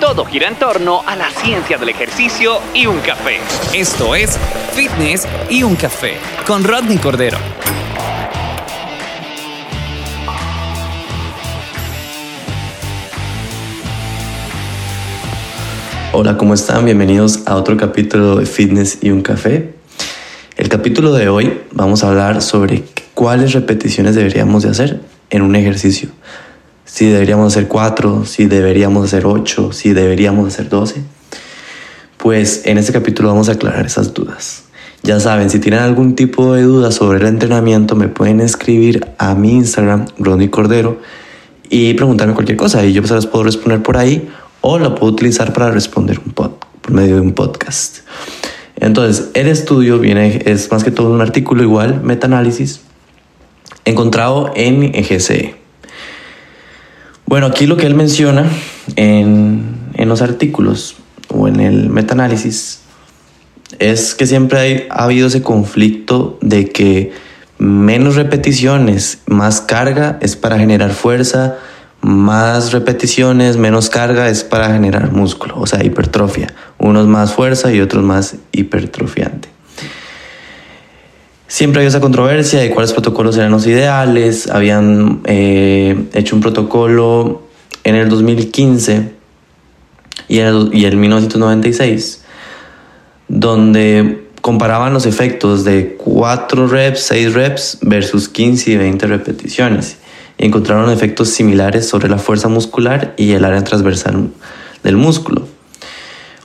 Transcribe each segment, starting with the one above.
Todo gira en torno a la ciencia del ejercicio y un café. Esto es Fitness y un café con Rodney Cordero. Hola, ¿cómo están? Bienvenidos a otro capítulo de Fitness y un café. El capítulo de hoy vamos a hablar sobre cuáles repeticiones deberíamos de hacer en un ejercicio. Si deberíamos hacer 4, si deberíamos hacer 8, si deberíamos hacer 12. Pues en este capítulo vamos a aclarar esas dudas. Ya saben, si tienen algún tipo de duda sobre el entrenamiento, me pueden escribir a mi Instagram, Ronnie Cordero, y preguntarme cualquier cosa y yo se las puedo responder por ahí o la puedo utilizar para responder un pod, por medio de un podcast. Entonces, el estudio viene, es más que todo un artículo igual, metaanálisis, encontrado en EGCE. Bueno, aquí lo que él menciona en, en los artículos o en el metaanálisis es que siempre ha habido ese conflicto de que menos repeticiones, más carga es para generar fuerza, más repeticiones, menos carga es para generar músculo, o sea, hipertrofia. Unos más fuerza y otros más hipertrofiante. Siempre había esa controversia de cuáles protocolos eran los ideales. Habían eh, hecho un protocolo en el 2015 y en el, y en 1996 donde comparaban los efectos de 4 reps, 6 reps versus 15 y 20 repeticiones encontraron efectos similares sobre la fuerza muscular y el área transversal del músculo.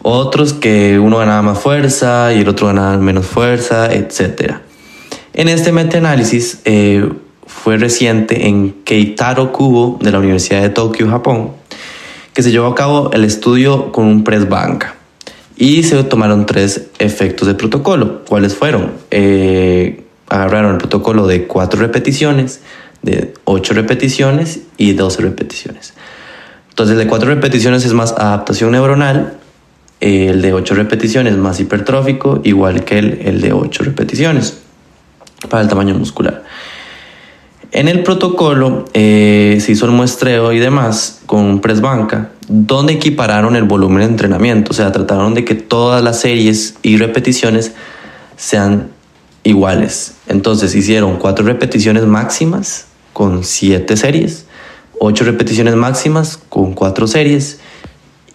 Otros que uno ganaba más fuerza y el otro ganaba menos fuerza, etc. En este metaanálisis eh, fue reciente en Keitaro Kubo de la Universidad de Tokio, Japón, que se llevó a cabo el estudio con un press banca y se tomaron tres efectos de protocolo. ¿Cuáles fueron? Eh, agarraron el protocolo de cuatro repeticiones, de 8 repeticiones y 12 repeticiones. Entonces, el de 4 repeticiones es más adaptación neuronal, el de 8 repeticiones más hipertrófico, igual que el, el de 8 repeticiones para el tamaño muscular. En el protocolo eh, se hizo el muestreo y demás con press banca, donde equipararon el volumen de entrenamiento, o sea, trataron de que todas las series y repeticiones sean iguales. Entonces hicieron cuatro repeticiones máximas con 7 series, 8 repeticiones máximas con 4 series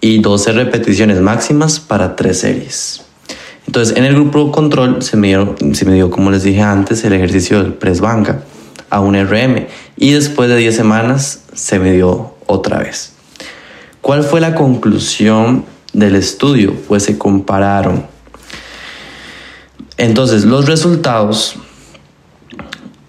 y 12 repeticiones máximas para 3 series. Entonces, en el grupo control se me, dio, se me como les dije antes, el ejercicio del press banca a un RM y después de 10 semanas se me dio otra vez. ¿Cuál fue la conclusión del estudio? Pues se compararon. Entonces, los resultados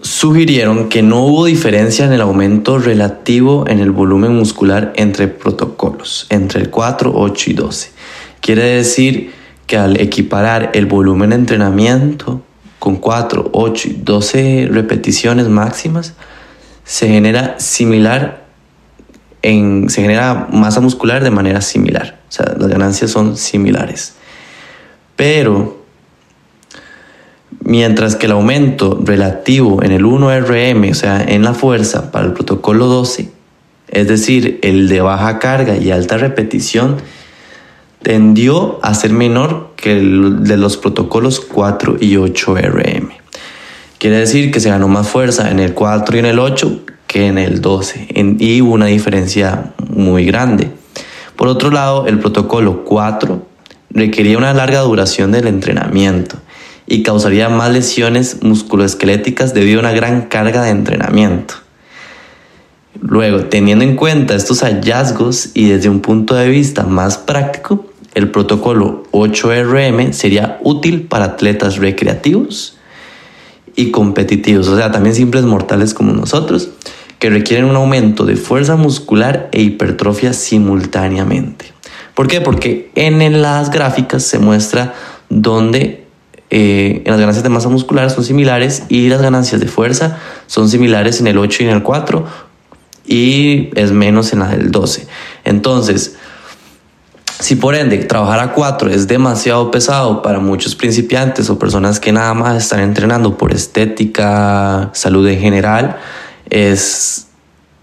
sugirieron que no hubo diferencia en el aumento relativo en el volumen muscular entre protocolos, entre el 4, 8 y 12. Quiere decir que al equiparar el volumen de entrenamiento con 4, 8 y 12 repeticiones máximas, se genera similar en, se genera masa muscular de manera similar. O sea, las ganancias son similares. Pero mientras que el aumento relativo en el 1RM, o sea, en la fuerza para el protocolo 12, es decir, el de baja carga y alta repetición, tendió a ser menor que el de los protocolos 4 y 8RM. Quiere decir que se ganó más fuerza en el 4 y en el 8 que en el 12, y hubo una diferencia muy grande. Por otro lado, el protocolo 4 requería una larga duración del entrenamiento y causaría más lesiones musculoesqueléticas debido a una gran carga de entrenamiento. Luego, teniendo en cuenta estos hallazgos y desde un punto de vista más práctico, el protocolo 8RM sería útil para atletas recreativos y competitivos, o sea, también simples mortales como nosotros, que requieren un aumento de fuerza muscular e hipertrofia simultáneamente. ¿Por qué? Porque en las gráficas se muestra donde eh, las ganancias de masa muscular son similares y las ganancias de fuerza son similares en el 8 y en el 4 y es menos en la del 12. Entonces, si por ende trabajar a 4 es demasiado pesado para muchos principiantes o personas que nada más están entrenando por estética, salud en general, es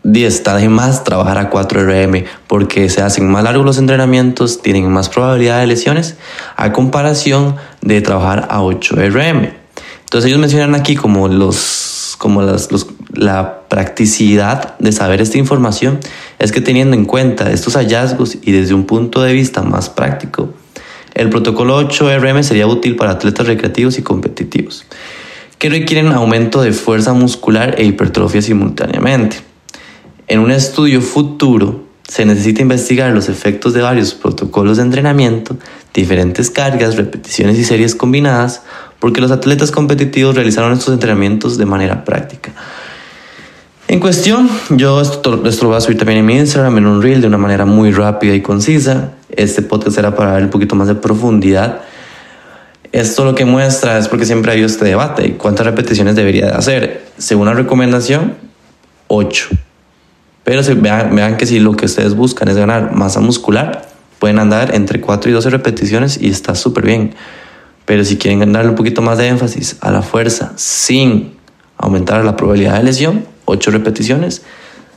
está de más trabajar a 4 RM porque se hacen más largos los entrenamientos, tienen más probabilidad de lesiones a comparación de trabajar a 8 RM. Entonces ellos mencionan aquí como los como las, la practicidad de saber esta información es que teniendo en cuenta estos hallazgos y desde un punto de vista más práctico, el protocolo 8RM sería útil para atletas recreativos y competitivos que requieren aumento de fuerza muscular e hipertrofia simultáneamente. En un estudio futuro se necesita investigar los efectos de varios protocolos de entrenamiento, diferentes cargas, repeticiones y series combinadas porque los atletas competitivos realizaron estos entrenamientos de manera práctica. En cuestión, yo esto, lo voy a subir también en mi Instagram, en un reel, de una manera muy rápida y concisa. Este podcast era para dar un poquito más de profundidad. Esto lo que muestra es porque siempre ha habido este debate. ¿Cuántas repeticiones debería hacer? Según la recomendación, 8. Pero vean, vean que si lo que ustedes buscan es ganar masa muscular, pueden andar entre 4 y 12 repeticiones y está súper bien. Pero si quieren darle un poquito más de énfasis a la fuerza sin aumentar la probabilidad de lesión, 8 repeticiones,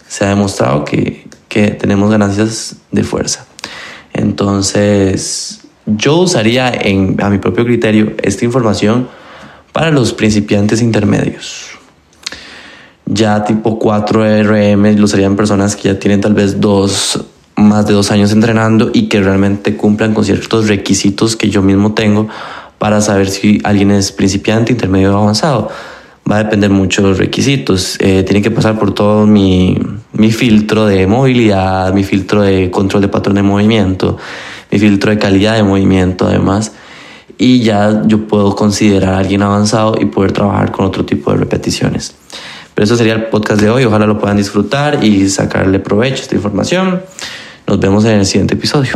se ha demostrado que, que tenemos ganancias de fuerza. Entonces, yo usaría en, a mi propio criterio esta información para los principiantes intermedios. Ya tipo 4 RM lo usarían personas que ya tienen tal vez dos, más de dos años entrenando y que realmente cumplan con ciertos requisitos que yo mismo tengo para saber si alguien es principiante, intermedio o avanzado. Va a depender mucho de los requisitos. Eh, tiene que pasar por todo mi, mi filtro de movilidad, mi filtro de control de patrón de movimiento, mi filtro de calidad de movimiento además. Y ya yo puedo considerar a alguien avanzado y poder trabajar con otro tipo de repeticiones. Pero eso sería el podcast de hoy. Ojalá lo puedan disfrutar y sacarle provecho a esta información. Nos vemos en el siguiente episodio.